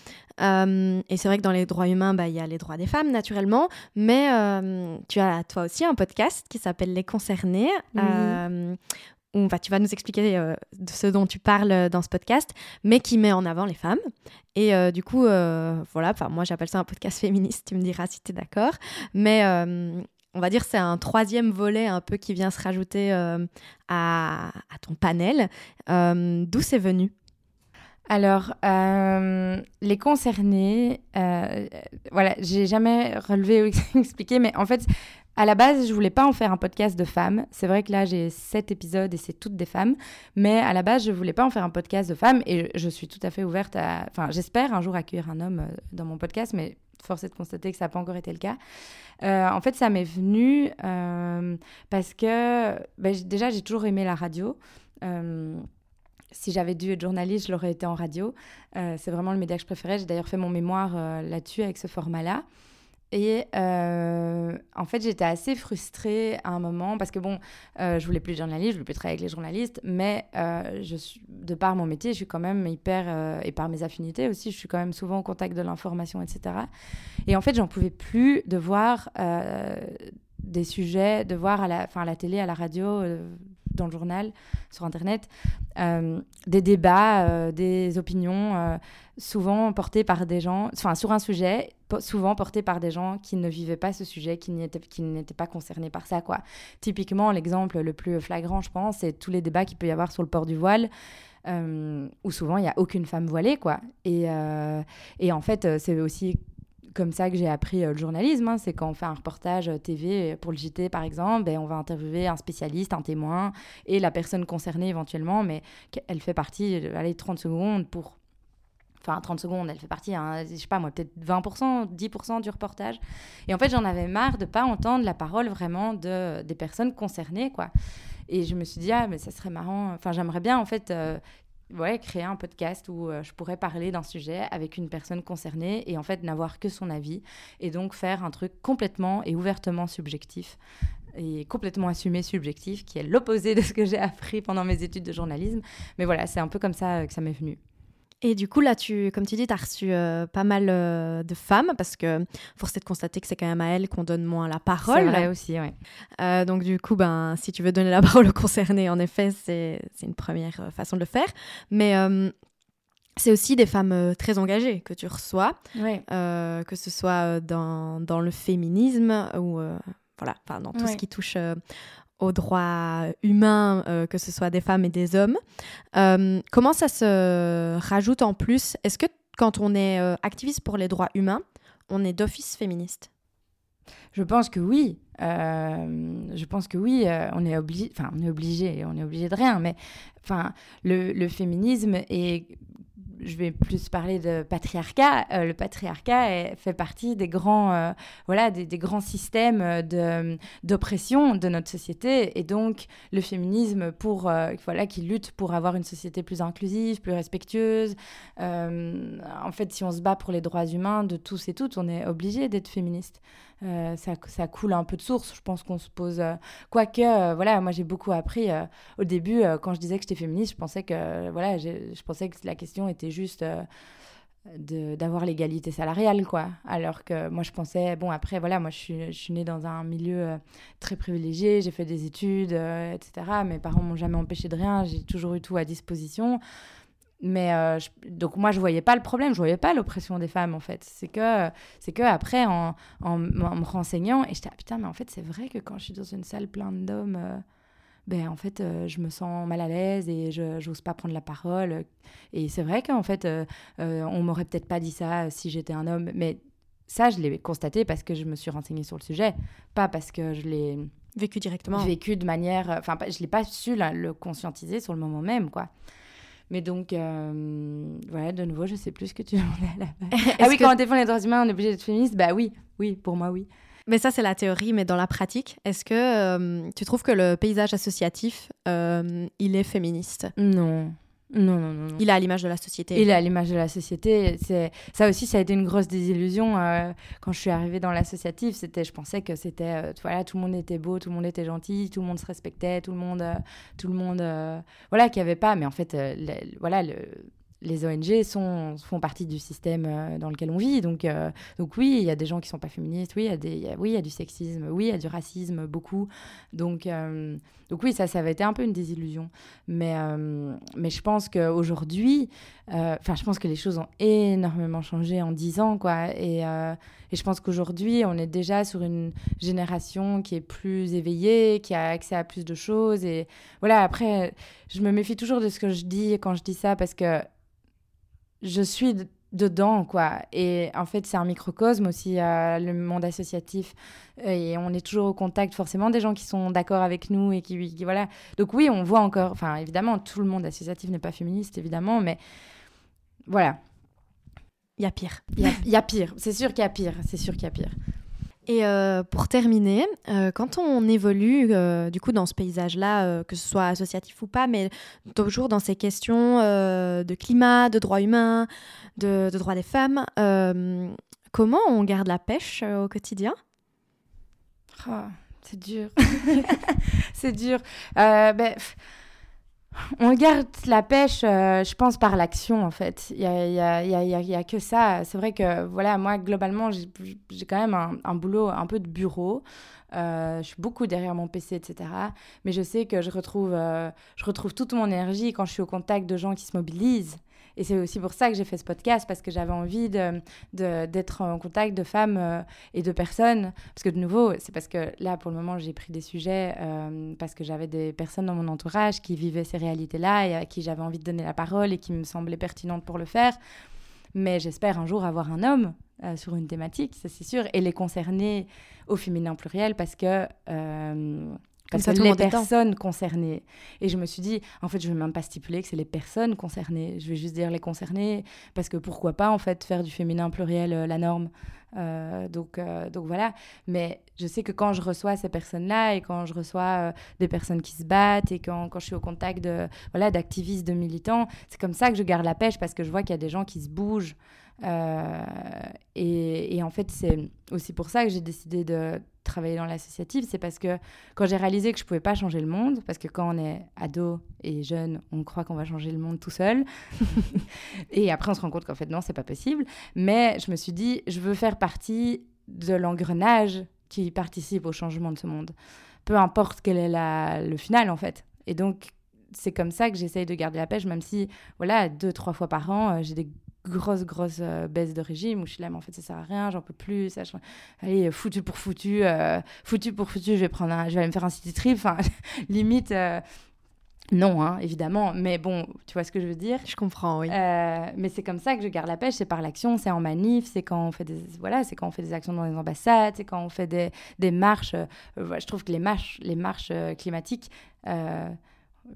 Euh, et c'est vrai que dans les droits humains, bah, il y a les droits des femmes, naturellement. Mais euh, tu as toi aussi un podcast qui s'appelle Les Concernés. où bah, tu vas nous expliquer de ce dont tu parles dans ce podcast, mais qui met en avant les femmes. Et du coup, voilà, moi j'appelle ça un podcast féministe, tu me diras si tu es d'accord. Mais on va dire c'est un troisième volet un peu qui vient se rajouter à, à, ton panel. D'où c'est venu? Alors, euh, les concernés, euh, voilà, j'ai jamais relevé ou expliqué, mais en fait, à la base, je voulais pas en faire un podcast de femmes. C'est vrai que là, j'ai sept épisodes et c'est toutes des femmes, mais à la base, je voulais pas en faire un podcast de femmes et je, suis tout à fait ouverte à. Enfin, j'espère un jour accueillir un homme euh, dans mon podcast, mais force est de constater que ça n'a pas encore été le cas. en fait, ça m'est venu parce que ben, déjà, j'ai toujours aimé la radio si j'avais dû être journaliste, je l'aurais été en radio. Euh, c'est vraiment le média que je préférais. J'ai d'ailleurs fait mon mémoire euh, là-dessus avec ce format-là. Et euh, en fait, j'étais assez frustrée à un moment parce que, bon, je voulais plus de journaliste, je voulais plus travailler avec les journalistes, mais je suis, de par mon métier, je suis quand même hyper, et par mes affinités aussi, je suis quand même souvent au contact de l'information, etc. Et en fait, j'en pouvais plus de voir des sujets, de voir à la, à la télé, à la radio, dans le journal, sur Internet, euh, des débats, euh, des opinions, euh, souvent portées par des gens, enfin sur un sujet, souvent portés par des gens qui ne vivaient pas ce sujet, qui n'étaient pas concernés par ça. quoi. Typiquement, l'exemple le plus flagrant, je pense, c'est tous les débats qu'il peut y avoir sur le port du voile. où souvent il n'y a aucune femme voilée quoi et en fait c'est aussi comme ça que j'ai appris euh, le journalisme. Hein. C'est quand on fait un reportage euh, TV pour le JT, par exemple, ben, on va interviewer un spécialiste, un témoin et la personne concernée éventuellement, mais elle fait partie, euh, allez, 30 secondes pour. Enfin, 30 secondes, elle fait partie, hein, je sais pas moi, peut-être 20%, 10% du reportage. Et en fait, j'en avais marre de pas entendre la parole vraiment de, des personnes concernées, quoi. Et je me suis dit, ah, mais ça serait marrant. Enfin, j'aimerais bien, en fait, ouais, créer un podcast où euh, je pourrais parler d'un sujet avec une personne concernée et en fait n'avoir que son avis et donc faire un truc complètement et ouvertement subjectif et complètement assumé subjectif qui est l'opposé de ce que j'ai appris pendant mes études de journalisme. Mais voilà, c'est un peu comme ça que ça m'est venu. Et du coup, là, tu, comme tu dis, tu as reçu euh, pas mal euh, de femmes parce que force est de constater que c'est quand même à elles qu'on donne moins la parole. C'est vrai aussi, oui. Euh, donc, du coup, ben, si tu veux donner la parole aux concernés, en effet, c'est une première façon de le faire. Mais c'est aussi des femmes très engagées que tu reçois, que ce soit dans, dans le féminisme ou voilà, dans tout ce qui touche aux droits humains, euh, que ce soit des femmes et des hommes. Euh, comment ça se rajoute en plus? Est-ce que quand on est euh, activiste pour les droits humains, on est d'office féministe? Je pense que oui. je pense que oui. on est obligé. Enfin, on est obligé. On est obligé de rien. Mais enfin, le, le féminisme est je vais plus parler de patriarcat. Euh, le patriarcat fait partie des grands, euh, voilà, des, grands systèmes de, d'oppression de notre société. Et donc, le féminisme, pour, euh, voilà, qui lutte pour avoir une société plus inclusive, plus respectueuse. en fait, si on se bat pour les droits humains de tous et toutes, on est obligé d'être féministe. Euh, ça, ça, coule un peu de source. Je pense qu'on se pose. Euh, quoique, euh, voilà, moi j'ai beaucoup appris. au début, quand je disais que j'étais féministe, je pensais que, voilà, je pensais que la question était juste d'avoir l'égalité salariale, quoi. Alors que moi, je pensais, bon, après, voilà, moi, je suis, je suis née dans un milieu très privilégié, j'ai fait des études, etc. Mes parents m'ont jamais empêché de rien, j'ai toujours eu tout à disposition. Mais euh, donc moi je voyais pas le problème, je voyais pas l'oppression des femmes en fait. C'est que c'est que après en, en, me renseignant et j'étais ah, putain mais en fait c'est vrai que quand je suis dans une salle pleine d'hommes, euh, ben en fait, je me sens mal à l'aise et je n'ose pas prendre la parole. Et c'est vrai qu'en fait, on m'aurait peut-être pas dit ça si j'étais un homme, mais ça, je l'ai constaté parce que je me suis renseignée sur le sujet, pas parce que je l'ai vécu directement. Vécu de manière, enfin, je l'ai pas su le conscientiser sur le moment même, quoi. Mais donc, euh, voilà, de nouveau, je sais plus ce que tu demandais à la ah oui, quand on défend les droits humains, on est obligé d'être féministe Bah oui, oui, pour moi, oui. Mais ça, c'est la théorie, mais dans la pratique, est-ce que euh, tu trouves que le paysage associatif, euh, il est féministe? Non. Non, non, non, Il est à l'image de la société. Il est à l'image de la société. C'est ça aussi, ça a été une grosse désillusion euh, quand je suis arrivée dans l'associatif. C'était, je pensais que c'était, euh, voilà, tout le monde était beau, tout le monde était gentil, tout le monde se respectait, tout le monde, euh, tout le monde, voilà, qu'il n'y avait pas. Mais en fait, voilà, le, les ONG sont, font partie du système euh, dans lequel on vit. Donc, euh, donc oui, il y a des gens qui ne sont pas féministes, oui, il y, a des, oui, y a du sexisme, oui, il y a du racisme, beaucoup. Donc, euh, donc oui, ça, ça avait été un peu une désillusion. Mais, mais je pense qu'aujourd'hui, enfin, je pense que les choses ont énormément changé en dix ans, quoi. Et, et je pense qu'aujourd'hui, on est déjà sur une génération qui est plus éveillée, qui a accès à plus de choses. Et voilà, après, je me méfie toujours de ce que je dis quand je dis ça, parce que je suis dedans, quoi. Et en fait, c'est un microcosme aussi, euh, le monde associatif. Et on est toujours au contact, forcément, des gens qui sont d'accord avec nous et qui, voilà. Donc oui, on voit encore, enfin, évidemment, tout le monde associatif n'est pas féministe, évidemment, mais voilà. Il y a pire. Il y a pire. C'est sûr qu'il y a pire. C'est sûr qu'il y a pire. Et euh, pour terminer, euh, quand on évolue euh, du coup dans ce paysage-là, que ce soit associatif ou pas, mais toujours dans ces questions de climat, de droits humains, de, droits des femmes, comment on garde la pêche au quotidien? Oh, C'est dur. c'est dur. Ben, on garde la pêche, euh, je pense, par l'action, en fait. Il n'y a, y a, y y a, que ça. C'est vrai que, voilà, moi, globalement, j'ai quand même un, boulot un peu de bureau. Euh, je suis beaucoup derrière mon PC, etc. Mais je sais que je retrouve, euh, je retrouve toute mon énergie quand je suis au contact de gens qui se mobilisent et c'est aussi pour ça que j'ai fait ce podcast, parce que j'avais envie d'être de, en contact de femmes euh, et de personnes. Parce que de nouveau, c'est parce que là, pour le moment, j'ai pris des sujets euh, parce que j'avais des personnes dans mon entourage qui vivaient ces réalités-là et à qui j'avais envie de donner la parole et qui me semblaient pertinentes pour le faire. Mais j'espère un jour avoir un homme euh, sur une thématique, ça c'est sûr, et les concerner au féminin pluriel parce que comme ça, les personnes concernées. Et je me suis dit, en fait, je ne vais même pas stipuler que c'est les personnes concernées. Je vais juste dire les concernées, parce que pourquoi pas, en fait, faire du féminin pluriel euh, la norme. Euh, donc, euh, donc voilà. Mais je sais que quand je reçois ces personnes-là et quand je reçois des personnes qui se battent et quand, quand je suis au contact de voilà d'activistes, de militants, c'est comme ça que je garde la pêche parce que je vois qu'il y a des gens qui se bougent. Et, et, en fait, c'est aussi pour ça que j'ai décidé de travailler dans l'associatif, c'est parce que quand j'ai réalisé que je pouvais pas changer le monde, parce que quand on est ado et jeune, on croit qu'on va changer le monde tout seul, et après on se rend compte qu'en fait non, c'est pas possible. Mais je me suis dit, je veux faire partie de l'engrenage qui participe au changement de ce monde, peu importe quel est le final en fait. Et donc c'est comme ça que j'essaye de garder la pêche, même si voilà deux trois fois par an, euh, j'ai des grosse, grosse euh, baisse de régime où je suis là, mais en fait, ça sert à rien, j'en peux plus. Ça, Allez, foutu pour foutu, euh, foutu pour foutu, je vais, prendre un... je vais aller me faire un city trip. Enfin, limite. Euh, non, hein, évidemment, mais bon, tu vois ce que je veux dire? Je comprends, oui. mais c'est comme ça que je garde la pêche, c'est par l'action, c'est en manif, c'est quand on fait des voilà, c'est quand on fait des actions dans les ambassades, c'est quand on fait des, des marches. je trouve que les marches, les marches climatiques,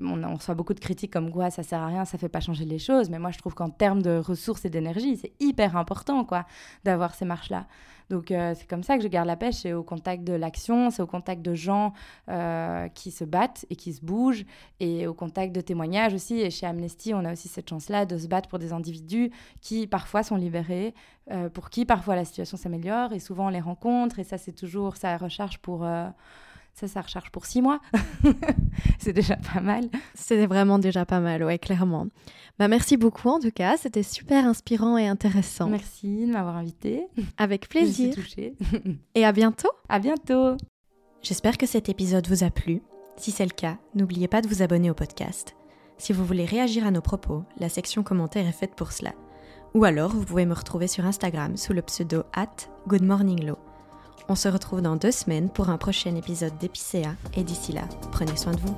on, reçoit beaucoup de critiques comme quoi ça sert à rien, ça fait pas changer les choses. Mais moi, je trouve qu'en termes de ressources et d'énergie, c'est hyper important quoi d'avoir ces marches-là. Donc euh, c'est comme ça que je garde la pêche, c'est au contact de l'action, c'est au contact de gens euh, qui se battent et qui se bougent, et au contact de témoignages aussi. Et chez Amnesty, on a aussi cette chance-là de se battre pour des individus qui parfois sont libérés, euh, pour qui parfois la situation s'améliore, et souvent on les rencontre, et ça c'est toujours ça recharge pour ça, ça recharge pour six mois. c'est déjà pas mal. C'est vraiment déjà pas mal, ouais, clairement. Bah, merci beaucoup en tout cas, c'était super inspirant et intéressant. Merci de m'avoir invité. Avec plaisir. Je suis touchée. et à bientôt. À bientôt. J'espère que cet épisode vous a plu. Si c'est le cas, n'oubliez pas de vous abonner au podcast. Si vous voulez réagir à nos propos, la section commentaires est faite pour cela. Ou alors, vous pouvez me retrouver sur Instagram sous le pseudo at goodmorninglow. On se retrouve dans deux semaines pour un prochain épisode d'Épicéa et d'ici là, prenez soin de vous.